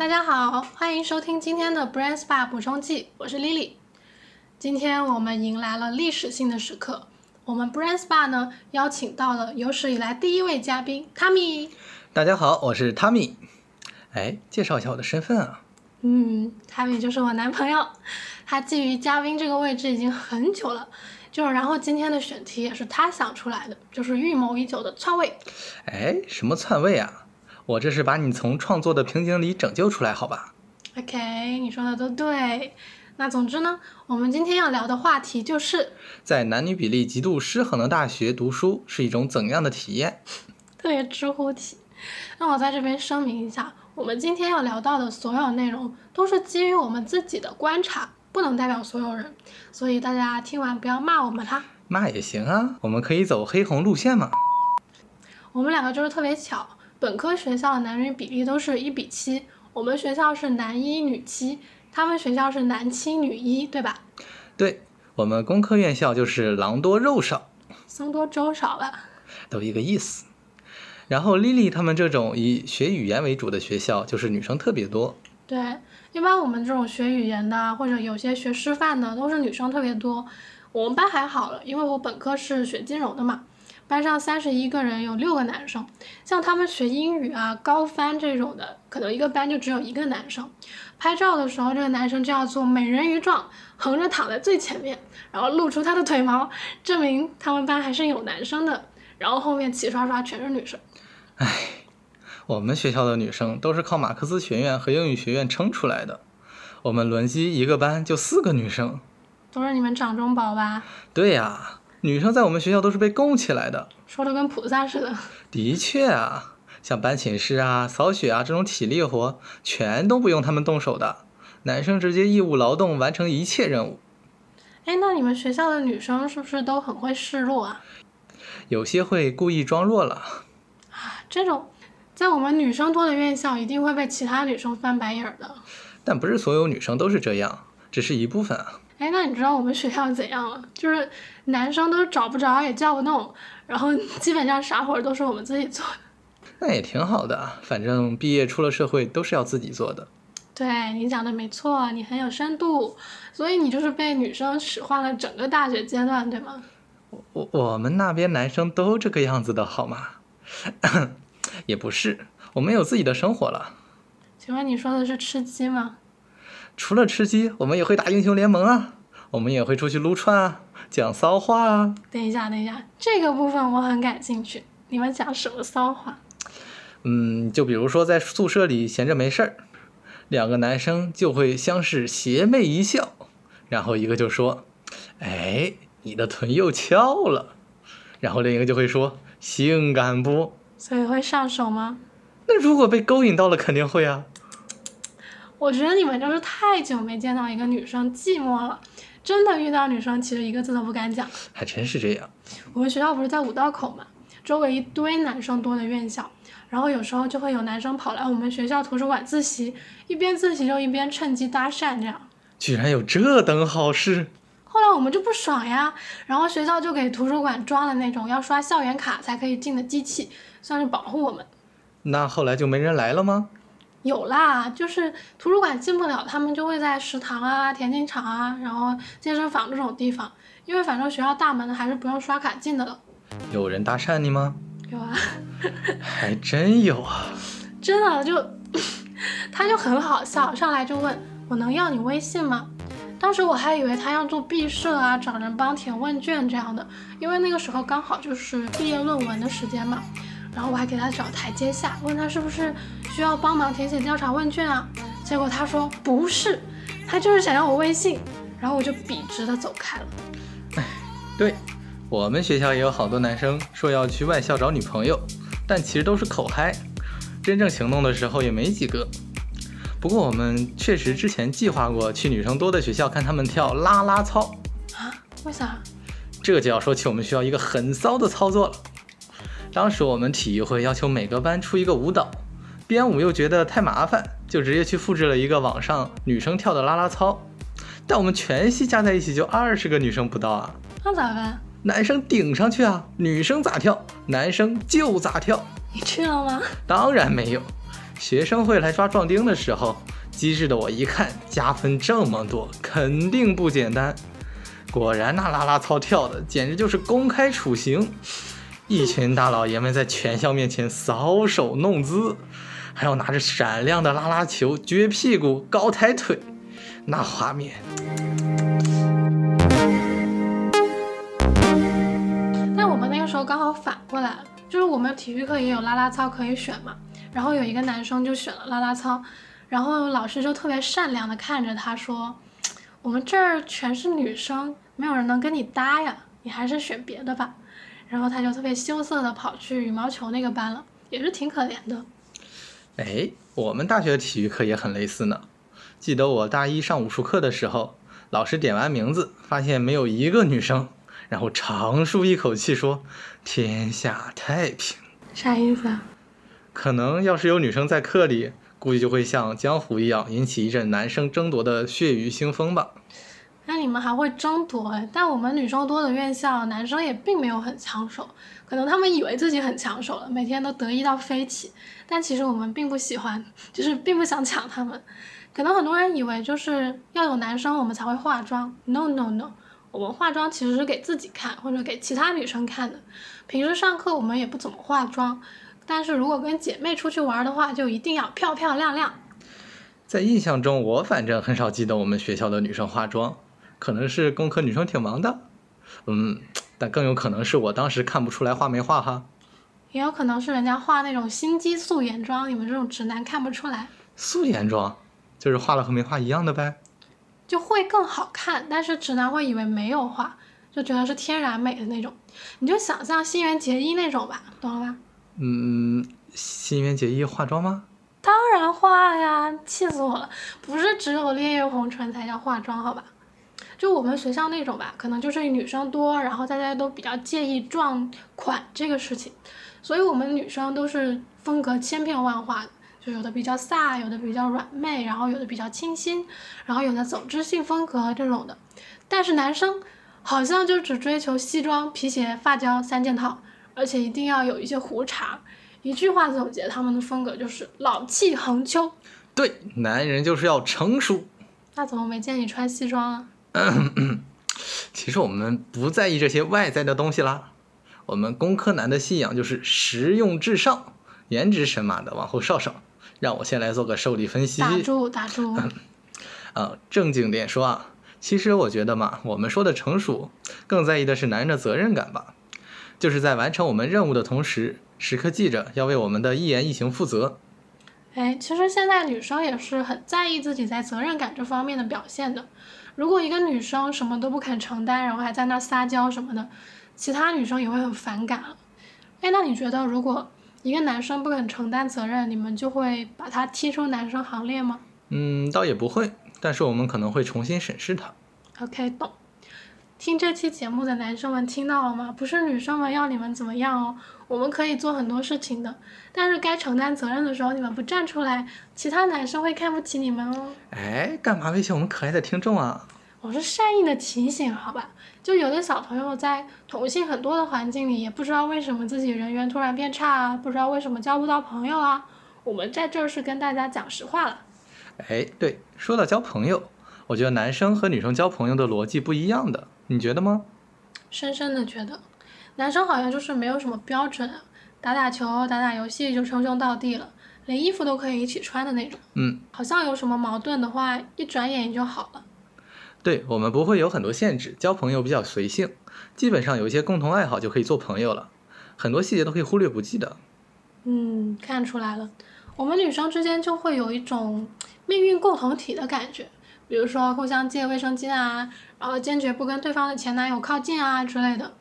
大家好，欢迎收听今天的 Brain Spa 补充剂，我是 Lily。今天我们迎来了历史性的时刻，我们 Brain Spa 呢邀请到了有史以来第一位嘉宾 Tommy。大家好，我是 Tommy。哎，介绍一下我的身份啊。嗯，Tommy 就是我男朋友，他觊觎嘉宾这个位置已经很久了。就是，然后今天的选题也是他想出来的，就是预谋已久的篡位。哎，什么篡位啊？我这是把你从创作的瓶颈里拯救出来，好吧？OK，你说的都对。那总之呢，我们今天要聊的话题就是在男女比例极度失衡的大学读书是一种怎样的体验？特别知乎体。那我在这边声明一下，我们今天要聊到的所有内容都是基于我们自己的观察。不能代表所有人，所以大家听完不要骂我们啦。骂也行啊，我们可以走黑红路线嘛。我们两个就是特别巧，本科学校的男女比例都是一比七，我们学校是男一女七，他们学校是男七女一，对吧？对，我们工科院校就是狼多肉少，僧多粥少吧，都一个意思。然后丽丽他们这种以学语言为主的学校，就是女生特别多。对。一般我们这种学语言的，或者有些学师范的，都是女生特别多。我们班还好了，因为我本科是学金融的嘛，班上三十一个人，有六个男生。像他们学英语啊、高翻这种的，可能一个班就只有一个男生。拍照的时候，这个男生就要做美人鱼状，横着躺在最前面，然后露出他的腿毛，证明他们班还是有男生的。然后后面齐刷刷全是女生。唉。我们学校的女生都是靠马克思学院和英语学院撑出来的，我们轮机一个班就四个女生，都是你们掌中宝吧？对呀，女生在我们学校都是被供起来的，说的跟菩萨似的。的确啊，像搬寝室啊、扫雪啊这种体力活，全都不用他们动手的，男生直接义务劳动完成一切任务。哎，那你们学校的女生是不是都很会示弱啊？有些会故意装弱了。啊，这种。在我们女生多的院校，一定会被其他女生翻白眼的。但不是所有女生都是这样，只是一部分啊。哎，那你知道我们学校怎样了？就是男生都找不着，也叫不动，然后基本上啥活都是我们自己做的。那也挺好的，反正毕业出了社会都是要自己做的。对你讲的没错，你很有深度，所以你就是被女生使唤了整个大学阶段，对吗？我我们那边男生都这个样子的好吗？也不是，我们有自己的生活了。请问你说的是吃鸡吗？除了吃鸡，我们也会打英雄联盟啊，我们也会出去撸串啊，讲骚话啊。等一下，等一下，这个部分我很感兴趣。你们讲什么骚话？嗯，就比如说在宿舍里闲着没事儿，两个男生就会相视邪魅一笑，然后一个就说：“哎，你的臀又翘了。”然后另一个就会说：“性感不？”所以会上手吗？那如果被勾引到了，肯定会啊。我觉得你们就是太久没见到一个女生，寂寞了。真的遇到女生，其实一个字都不敢讲。还真是这样。我们学校不是在五道口嘛，周围一堆男生多的院校，然后有时候就会有男生跑来我们学校图书馆自习，一边自习就一边趁机搭讪，这样。居然有这等好事！后来我们就不爽呀，然后学校就给图书馆装了那种要刷校园卡才可以进的机器。算是保护我们。那后来就没人来了吗？有啦，就是图书馆进不了，他们就会在食堂啊、田径场啊，然后健身房这种地方，因为反正学校大门还是不用刷卡进的了。有人搭讪你吗？有啊。还真有啊。真的就，他就很好笑，上来就问我能要你微信吗？当时我还以为他要做毕设啊，找人帮填问卷这样的，因为那个时候刚好就是毕业论文的时间嘛。然后我还给他找台阶下，问他是不是需要帮忙填写调查问卷啊？结果他说不是，他就是想要我微信。然后我就笔直的走开了。哎，对，我们学校也有好多男生说要去外校找女朋友，但其实都是口嗨，真正行动的时候也没几个。不过我们确实之前计划过去女生多的学校看他们跳啦啦操。啊？为啥？这就要说起我们学校一个很骚的操作了。当时我们体育会要求每个班出一个舞蹈，编舞又觉得太麻烦，就直接去复制了一个网上女生跳的啦啦操。但我们全系加在一起就二十个女生不到啊，那咋办？男生顶上去啊，女生咋跳，男生就咋跳。你去了吗？当然没有，学生会来抓壮丁的时候，机智的我一看加分这么多，肯定不简单。果然，那啦啦操跳的简直就是公开处刑，一群大老爷们在全校面前搔首弄姿，还要拿着闪亮的啦啦球撅屁股、高抬腿，那画面。但我们那个时候刚好反过来，就是我们体育课也有啦啦操可以选嘛，然后有一个男生就选了啦啦操，然后老师就特别善良的看着他说。我们这儿全是女生，没有人能跟你搭呀，你还是选别的吧。然后他就特别羞涩的跑去羽毛球那个班了，也是挺可怜的。哎，我们大学体育课也很类似呢。记得我大一上武术课的时候，老师点完名字，发现没有一个女生，然后长舒一口气说：“天下太平。”啥意思啊？可能要是有女生在课里。估计就会像江湖一样，引起一阵男生争夺的血雨腥风吧。那你们还会争夺哎？但我们女生多的院校，男生也并没有很抢手。可能他们以为自己很抢手了，每天都得意到飞起。但其实我们并不喜欢，就是并不想抢他们。可能很多人以为就是要有男生我们才会化妆。No No No，我们化妆其实是给自己看，或者给其他女生看的。平时上课我们也不怎么化妆。但是如果跟姐妹出去玩的话，就一定要漂漂亮亮。在印象中，我反正很少记得我们学校的女生化妆，可能是工科女生挺忙的，嗯，但更有可能是我当时看不出来画没画哈。也有可能是人家画那种心机素颜妆，你们这种直男看不出来。素颜妆就是画了和没画一样的呗？就会更好看，但是直男会以为没有画，就觉得是天然美的那种。你就想象新垣结衣那种吧，懂了吧？嗯，新垣结衣化妆吗？当然化呀，气死我了！不是只有烈焰红唇才叫化妆，好吧？就我们学校那种吧，可能就是女生多，然后大家都比较介意撞款这个事情，所以我们女生都是风格千变万化的，就有的比较飒，有的比较软妹，然后有的比较清新，然后有的走知性风格这种的。但是男生好像就只追求西装、皮鞋、发胶三件套。而且一定要有一些胡茬，一句话总结他们的风格就是老气横秋。对，男人就是要成熟。那怎么没见你穿西装啊？其实我们不在意这些外在的东西啦。我们工科男的信仰就是实用至上，颜值神马的往后稍稍。让我先来做个受力分析。打住，打住。啊，正经点说啊，其实我觉得嘛，我们说的成熟，更在意的是男人的责任感吧。就是在完成我们任务的同时，时刻记着要为我们的一言一行负责。哎，其实现在女生也是很在意自己在责任感这方面的表现的。如果一个女生什么都不肯承担，然后还在那撒娇什么的，其他女生也会很反感了。哎，那你觉得如果一个男生不肯承担责任，你们就会把他踢出男生行列吗？嗯，倒也不会，但是我们可能会重新审视他。OK，懂。听这期节目的男生们听到了吗？不是女生们要你们怎么样哦，我们可以做很多事情的，但是该承担责任的时候你们不站出来，其他男生会看不起你们哦。哎，干嘛威胁我们可爱的听众啊？我是善意的提醒，好吧？就有的小朋友在同性很多的环境里，也不知道为什么自己人缘突然变差啊，不知道为什么交不到朋友啊。我们在这儿是跟大家讲实话了。哎，对，说到交朋友，我觉得男生和女生交朋友的逻辑不一样的。你觉得吗？深深的觉得，男生好像就是没有什么标准，打打球、打打游戏就称兄道弟了，连衣服都可以一起穿的那种。嗯，好像有什么矛盾的话，一转眼也就好了。对我们不会有很多限制，交朋友比较随性，基本上有一些共同爱好就可以做朋友了，很多细节都可以忽略不计的。嗯，看出来了，我们女生之间就会有一种命运共同体的感觉。比如说互相借卫生巾啊，然后坚决不跟对方的前男友靠近啊之类的。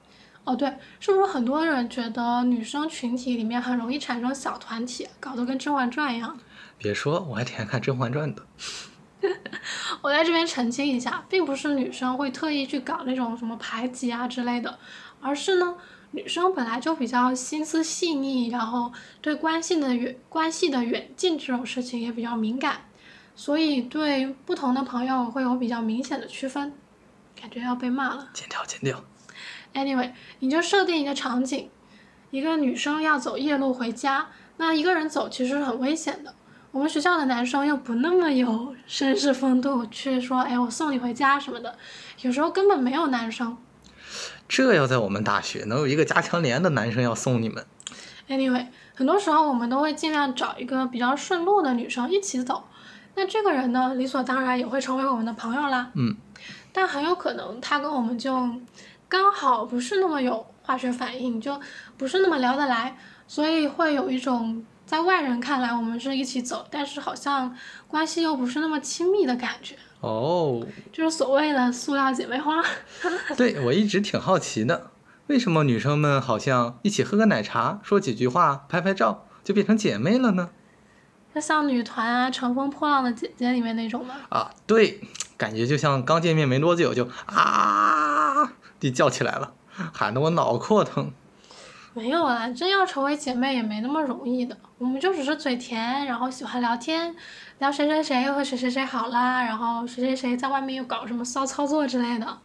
哦，对，是不是很多人觉得女生群体里面很容易产生小团体，搞得跟《甄嬛传》一样？别说，我还挺爱看《甄嬛传》的。我在这边澄清一下，并不是女生会特意去搞那种什么排挤啊之类的，而是呢，女生本来就比较心思细腻，然后对关系的远关系的远近这种事情也比较敏感。所以对不同的朋友会有比较明显的区分，感觉要被骂了。剪掉，剪掉。Anyway，你就设定一个场景，一个女生要走夜路回家，那一个人走其实是很危险的。我们学校的男生又不那么有绅士风度，去说哎我送你回家什么的，有时候根本没有男生。这要在我们大学，能有一个加强连的男生要送你们。Anyway，很多时候我们都会尽量找一个比较顺路的女生一起走，那这个人呢，理所当然也会成为我们的朋友啦。嗯，但很有可能他跟我们就刚好不是那么有化学反应，就不是那么聊得来，所以会有一种在外人看来我们是一起走，但是好像关系又不是那么亲密的感觉，哦，就是所谓的塑料姐妹花。对我一直挺好奇的，为什么女生们好像一起喝个奶茶，说几句话，拍拍照，就变成姐妹了呢？就像女团啊，《乘风破浪的姐姐》里面那种吗。啊，对，感觉就像刚见面没多久就啊地叫起来了，喊得我脑壳疼。没有啊，真要成为姐妹也没那么容易的。我们就只是嘴甜，然后喜欢聊天，聊谁谁谁又和谁谁谁好啦，然后谁谁谁在外面又搞什么骚操作之类的。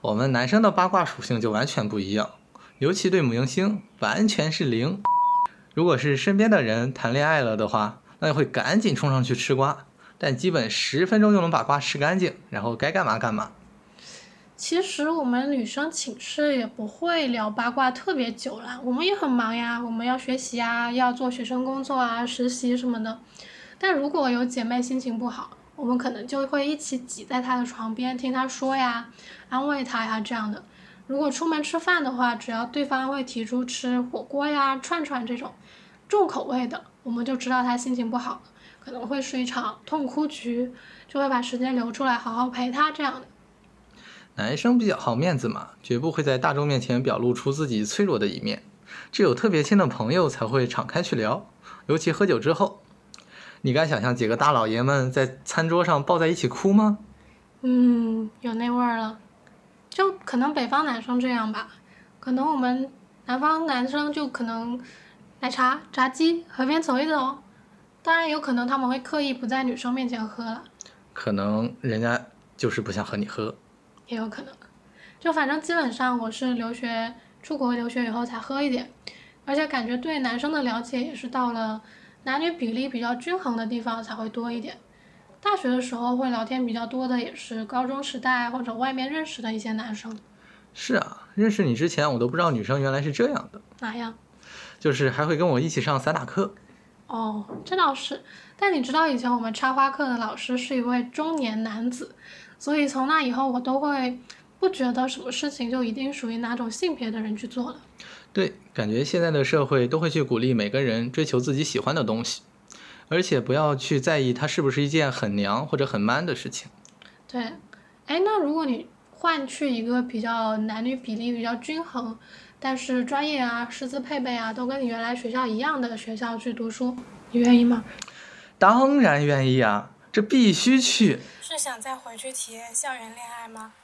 我们男生的八卦属性就完全不一样，尤其对母婴星完全是零。如果是身边的人谈恋爱了的话，那就会赶紧冲上去吃瓜，但基本十分钟就能把瓜吃干净，然后该干嘛干嘛。其实我们女生寝室也不会聊八卦特别久啦，我们也很忙呀，我们要学习啊，要做学生工作啊，实习什么的。但如果有姐妹心情不好，我们可能就会一起挤在她的床边听她说呀，安慰她呀这样的。如果出门吃饭的话，只要对方会提出吃火锅呀、串串这种重口味的，我们就知道他心情不好了，可能会是一场痛哭局，就会把时间留出来好好陪他这样的。男生比较好面子嘛，绝不会在大众面前表露出自己脆弱的一面，只有特别亲的朋友才会敞开去聊，尤其喝酒之后。你敢想象几个大老爷们在餐桌上抱在一起哭吗？嗯，有那味儿了，就可能北方男生这样吧，可能我们南方男生就可能奶茶、炸鸡，河边走一走。当然有可能他们会刻意不在女生面前喝了，可能人家就是不想和你喝。也有可能。就反正基本上我是留学出国留学以后才喝一点，而且感觉对男生的了解也是到了男女比例比较均衡的地方才会多一点。大学的时候会聊天比较多的也是高中时代或者外面认识的一些男生。是啊，认识你之前我都不知道女生原来是这样的，哪样？就是还会跟我一起上散打课。哦，这倒是。但你知道以前我们插花课的老师是一位中年男子，所以从那以后我都会不觉得什么事情就一定属于哪种性别的人去做了。对，感觉现在的社会都会去鼓励每个人追求自己喜欢的东西，而且不要去在意它是不是一件很娘或者很 man 的事情。对，哎，那如果你换去一个比较男女比例比较均衡，但是专业啊、师资配备啊都跟你原来学校一样的学校去读书，你愿意吗？当然愿意啊，这必须去。是想再回去体验校园恋爱吗？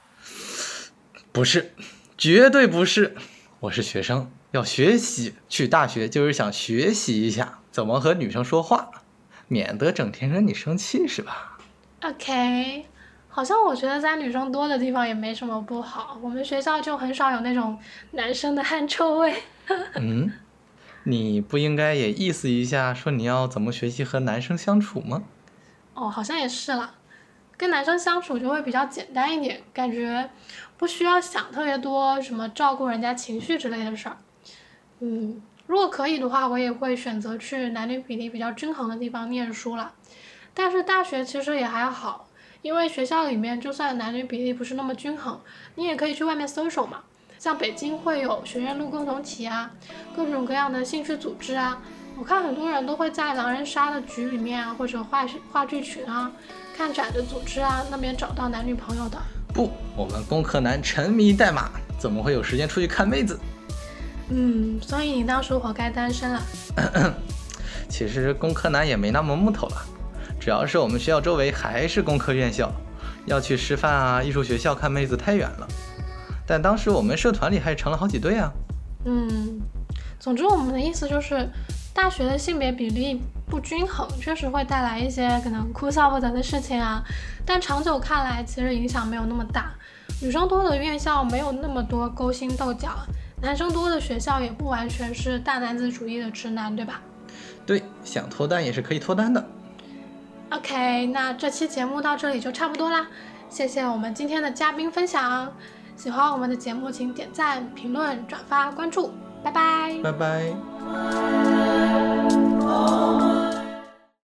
不是，绝对不是。我是学生，要学习，去大学就是想学习一下怎么和女生说话，免得整天惹你生气，是吧？OK，好像我觉得在女生多的地方也没什么不好。我们学校就很少有那种男生的汗臭味。嗯，你不应该也意思一下，说你要怎么学习和男生相处吗？哦，好像也是啦。跟男生相处就会比较简单一点，感觉不需要想特别多什么照顾人家情绪之类的事儿。嗯，如果可以的话，我也会选择去男女比例比较均衡的地方念书啦。但是大学其实也还好，因为学校里面就算男女比例不是那么均衡，你也可以去外面搜索嘛。像北京会有学院路共同体啊，各种各样的兴趣组织啊。我看很多人都会在狼人杀的局里面啊，或者话话剧群啊、看展的组织啊那边找到男女朋友的。不，我们工科男沉迷代码，怎么会有时间出去看妹子？嗯，所以你当时活该单身了。其实工科男也没那么木头了，主要是我们学校周围还是工科院校，要去师范啊、艺术学校看妹子太远了。但当时我们社团里还成了好几对啊。嗯，总之我们的意思就是，大学的性别比例不均衡，确实会带来一些可能哭笑不得的事情啊。但长久看来，其实影响没有那么大。女生多的院校没有那么多勾心斗角，男生多的学校也不完全是大男子主义的直男，对吧？对，想脱单也是可以脱单的。ok 那这期节目到这里就差不多啦。谢谢我们今天的嘉宾分享。喜欢我们的节目请点赞评论转发关注。拜拜。拜拜。